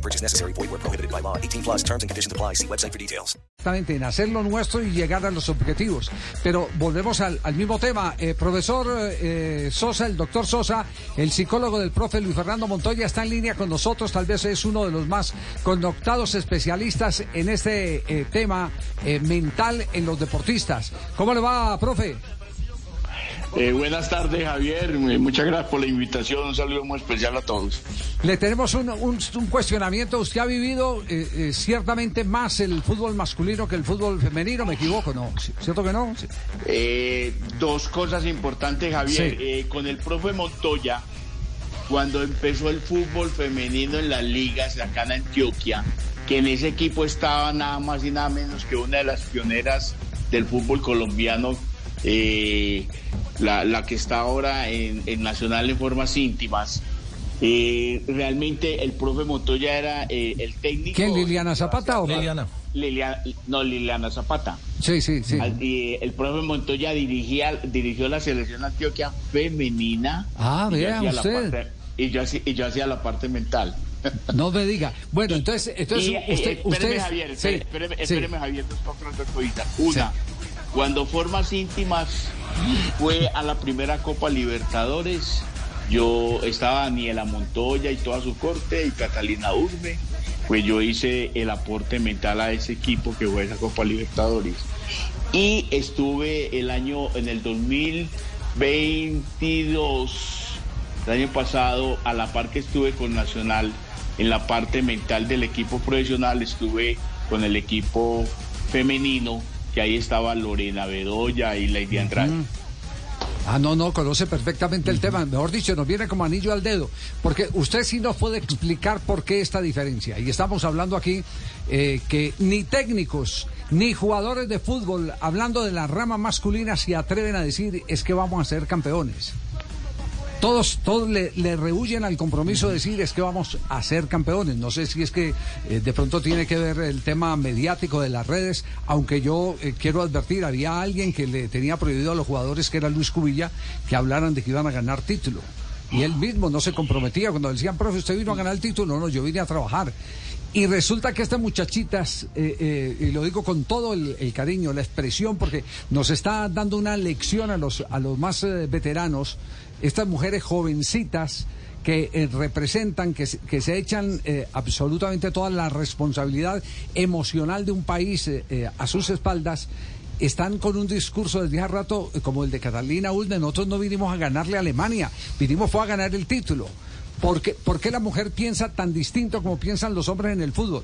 Purchase necessary. Void prohibited by law. 18 plus terms and conditions apply. See website for details. Exactamente, en hacer lo nuestro y llegar a los objetivos. Pero volvemos al, al mismo tema. Eh, profesor eh, Sosa, el doctor Sosa, el psicólogo del profe Luis Fernando Montoya está en línea con nosotros. Tal vez es uno de los más connotados especialistas en este eh, tema eh, mental en los deportistas. ¿Cómo le va, profe? Eh, buenas tardes, Javier. Eh, Muchas gracias por la invitación. Un saludo muy especial a todos. Le tenemos un, un- un cuestionamiento. Usted ha vivido eh, eh, ciertamente más el fútbol masculino que el fútbol femenino, ¿me equivoco? ¿No? ¿Cierto que no? Sí. Eh, dos cosas importantes, Javier. Sí. Eh, con el profe Montoya, cuando empezó el fútbol femenino en las ligas acá en Antioquia, que en ese equipo estaba nada más y nada menos que una de las pioneras del fútbol colombiano, eh, la, la que está ahora en, en Nacional en formas íntimas. Eh, realmente el profe Montoya era eh, el técnico. ¿Quién, Liliana Zapata o Liliana. no, Liliana Zapata. Sí, sí, sí. Al- y el profe Montoya dirigía, dirigió la selección Antioquia femenina. Ah, y vea usted. parte- y, yo, hacía- y yo hacía la parte mental. No me diga. Bueno, entonces, entonces Y, eh, usted, espéreme, usted, Javier, sí, espéreme, espéreme, sí. Javier, dos cosas, dos cositas. Una, cuando Formas Íntimas fue a la primera Copa Libertadores, yo estaba Daniela Montoya y toda su corte y Catalina Urbe, pues yo hice el aporte mental a ese equipo que fue esa Copa Libertadores. Y estuve el año, en el 2022, el año pasado, a la par que estuve con Nacional, en la parte mental del equipo profesional, estuve con el equipo femenino, que ahí estaba Lorena Bedoya y Lady Andrade. Ah, no, no, conoce perfectamente el tema. Mejor dicho, nos viene como anillo al dedo. Porque usted sí nos puede explicar por qué esta diferencia. Y estamos hablando aquí eh, que ni técnicos ni jugadores de fútbol, hablando de la rama masculina, se atreven a decir es que vamos a ser campeones. Todos, todos le, le rehuyen al compromiso de decir es que vamos a ser campeones. No sé si es que eh, de pronto tiene que ver el tema mediático de las redes, aunque yo eh, quiero advertir, había alguien que le tenía prohibido a los jugadores, que era Luis Cubilla, que hablaran de que iban a ganar título. Y él mismo no se comprometía. Cuando decían, profe, usted vino a ganar el título, no, no, yo vine a trabajar. Y resulta que estas muchachitas, eh, eh, y lo digo con todo el, cariño, la expresión, porque nos está dando una lección a los, a los más eh, veteranos, estas mujeres jovencitas que eh, representan, que, que se echan absolutamente toda la responsabilidad emocional de un país a sus espaldas, están con un discurso desde hace rato como el de Catalina Ulme. Nosotros no vinimos a ganarle a Alemania, vinimos fue a ganar el título. ¿Por qué, por qué la mujer piensa tan distinto como piensan los hombres en el fútbol?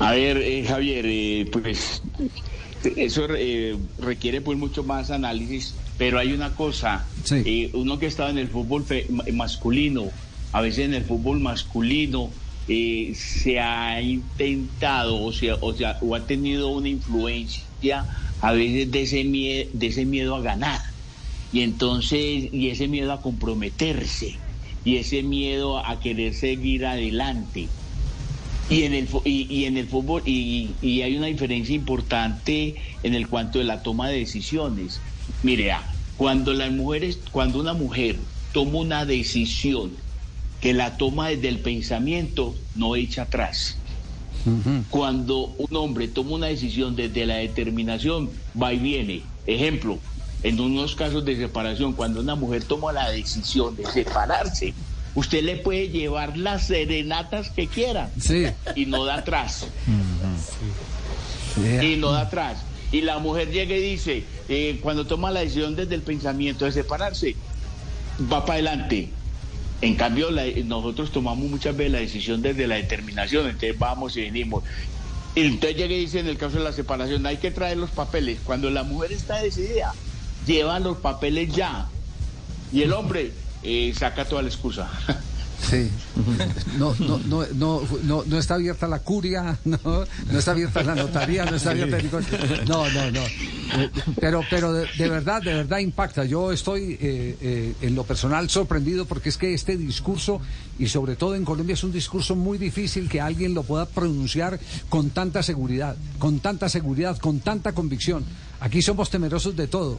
A ver, eh, Javier, eh, pues eso eh, requiere pues mucho más análisis, pero hay una cosa, Sí. uno que estaba en el fútbol fe- ma- masculino, a veces en el fútbol masculino se ha intentado o, sea, o, sea, o ha tenido una influencia a veces de ese, mie- de ese miedo a ganar y entonces y ese miedo a comprometerse y ese miedo a querer seguir adelante. Y en el y, y en el fútbol y, y hay una diferencia importante en el cuanto de la toma de decisiones. Mire ah, cuando las mujeres cuando una mujer toma una decisión que la toma desde el pensamiento no echa atrás. Cuando un hombre toma una decisión desde la determinación, va y viene. Ejemplo, en unos casos de separación, cuando una mujer toma la decisión de separarse, usted le puede llevar las serenatas que quiera Sí. y no da atrás, y no da atrás. Y la mujer llega y dice, eh, cuando toma la decisión desde el pensamiento de separarse, va para adelante. En cambio, la- nosotros tomamos muchas veces la decisión desde la determinación, entonces vamos y venimos. Entonces llega y dice en el caso de la separación, hay que traer los papeles. Cuando la mujer está decidida, lleva los papeles ya. Y el hombre eh, saca toda la excusa. Sí. No, no, no, no, no, no está abierta la curia, no, no está abierta la notaría, no está abierta el... No, no, no. Eh, Pero, pero de, de verdad, de verdad impacta. Yo estoy eh, eh, en lo personal sorprendido porque es que este discurso, y sobre todo en Colombia, es un discurso muy difícil que alguien lo pueda pronunciar con tanta seguridad, con tanta seguridad, con tanta convicción. Aquí somos temerosos de todo.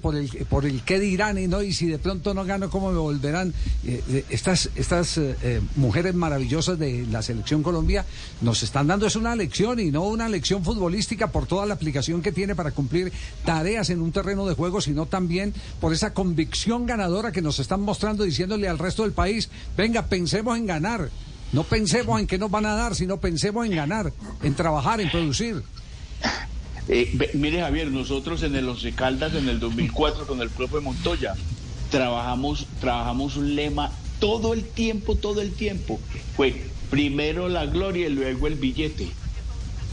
Por el por el qué dirán y no y si de pronto no gano cómo me volverán Eh, eh, estas estas eh, eh, mujeres maravillosas de la selección Colombia nos están dando es una lección y no una lección futbolística por toda la aplicación que tiene para cumplir tareas en un terreno de juego sino también por esa convicción ganadora que nos están mostrando diciéndole al resto del país venga pensemos en ganar. No pensemos en qué nos van a dar sino pensemos en ganar en trabajar en producir Eh, mire Javier, nosotros en el Once Caldas en el 2004 con el profe Montoya trabajamos, trabajamos un lema todo el tiempo, todo el tiempo. Fue primero la gloria y luego el billete.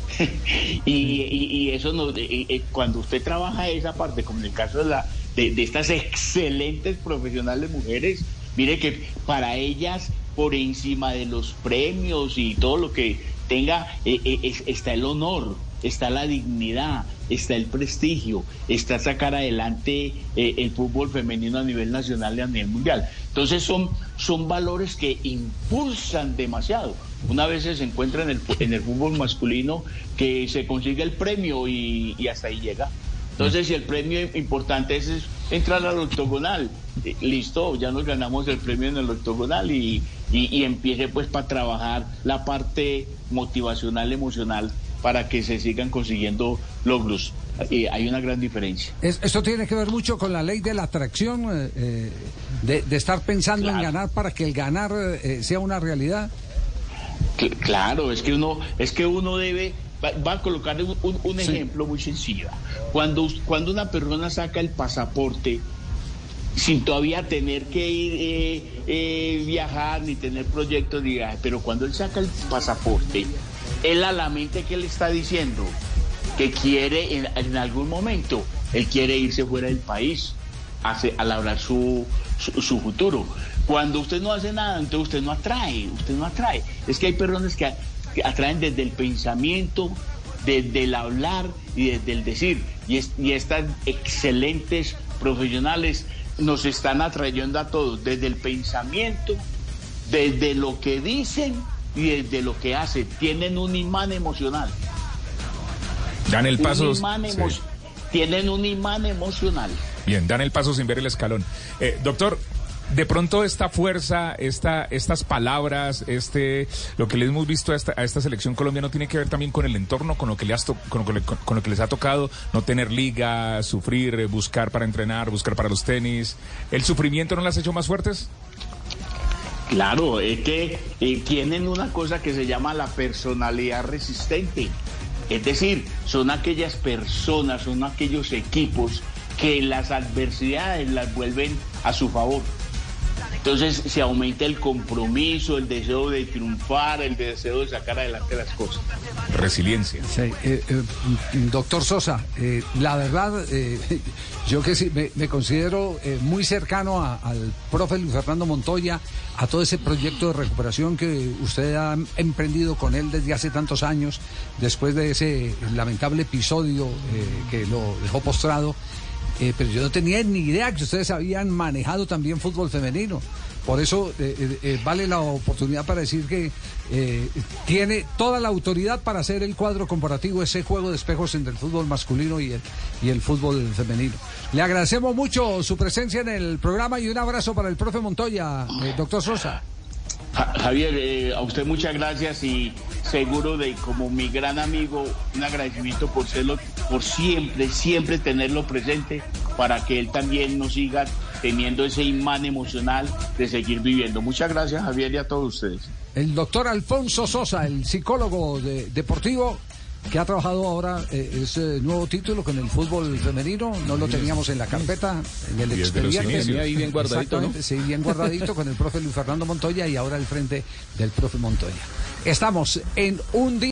y, y- y eso nos, eh, eh, cuando usted trabaja esa parte, como en el caso de, la, de, de estas excelentes profesionales mujeres, mire que para ellas, por encima de los premios y todo lo que tenga, eh, eh, es- está el honor, está la dignidad, está el prestigio, está sacar adelante eh, el fútbol femenino a nivel nacional y a nivel mundial. Entonces son, son valores que impulsan demasiado. Una vez se encuentra en el, en el fútbol masculino que se consigue el premio y, hasta ahí llega. Entonces, si el premio importante es, es entrar al octogonal, eh, listo, ya nos ganamos el premio en el octogonal y, y, y empiece pues para trabajar la parte motivacional, emocional, para que se sigan consiguiendo logros. Eh, hay una gran diferencia. Es- esto tiene que ver mucho con la ley de la atracción, eh, eh, de, de estar pensando en ganar para que el ganar eh, sea una realidad. Cl- Claro, es que uno, es que uno debe, va, va a colocar un, un- un Sí. ejemplo muy sencillo. Cuando, cuando una persona saca el pasaporte sin todavía tener que ir eh, eh, viajar ni tener proyectos de viaje, pero cuando él saca el pasaporte, él a la mente que le está diciendo que quiere en, algún momento, él quiere irse fuera del país hace- a labrar su, su, futuro. Cuando usted no hace nada, entonces usted no atrae, usted no atrae. Es que hay personas que, atraen desde el pensamiento, desde el hablar y desde el decir. Y, y estas excelentes profesionales nos están atrayendo a todos, desde el pensamiento, desde lo que dicen y desde lo que hacen. Tienen un imán emocional. Dan el paso. un imán sí. emo- Tienen un imán emocional. Bien, dan el paso sin ver el escalón. Eh, doctor, de pronto esta fuerza, esta, estas palabras, este, lo que le hemos visto a esta, a esta selección colombiana tiene que ver también con el entorno, con lo que le has to- con, lo que le- con lo que les ha tocado, no tener liga, sufrir, eh, buscar para entrenar, buscar para los tenis. ¿El sufrimiento no las ha hecho más fuertes? Claro, es que eh, tienen una cosa que se llama la personalidad resistente. Es decir, son aquellas personas, son aquellos equipos que las adversidades las vuelven a su favor. Entonces se aumenta el compromiso, el deseo de triunfar, el deseo de sacar adelante las cosas. Resiliencia. Sí, eh, eh, doctor Sosa, eh, la verdad, eh, yo que sí, me, me considero eh, muy cercano a- al profe Luis Fernando Montoya, a todo ese proyecto de recuperación que usted ha emprendido con él desde hace tantos años, después de ese lamentable episodio eh, que lo dejó postrado. Eh, pero yo no tenía ni idea que ustedes habían manejado también fútbol femenino. Por eso eh, eh, vale la oportunidad para decir que tiene toda la autoridad para hacer el cuadro comparativo, ese juego de espejos entre el fútbol masculino y el, y el fútbol femenino. Le agradecemos mucho su presencia en el programa y un abrazo para el profe Montoya, doctor Sosa. Ja- Javier, a usted muchas gracias y seguro de como mi gran amigo, un agradecimiento por serlo, por siempre, siempre tenerlo presente para que él también nos siga teniendo ese imán emocional de seguir viviendo. Muchas gracias Javier y a todos ustedes. El doctor Alfonso Sosa, el psicólogo de- deportivo, que ha trabajado ahora eh, ese nuevo título con el fútbol femenino, no lo teníamos en la carpeta, en el expediente. Tenía ahí bien guardadito, Exactamente, Sí, bien guardadito con el profe Luis Fernando Montoya y ahora al frente del profe Montoya. Estamos en un día.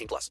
18 plus.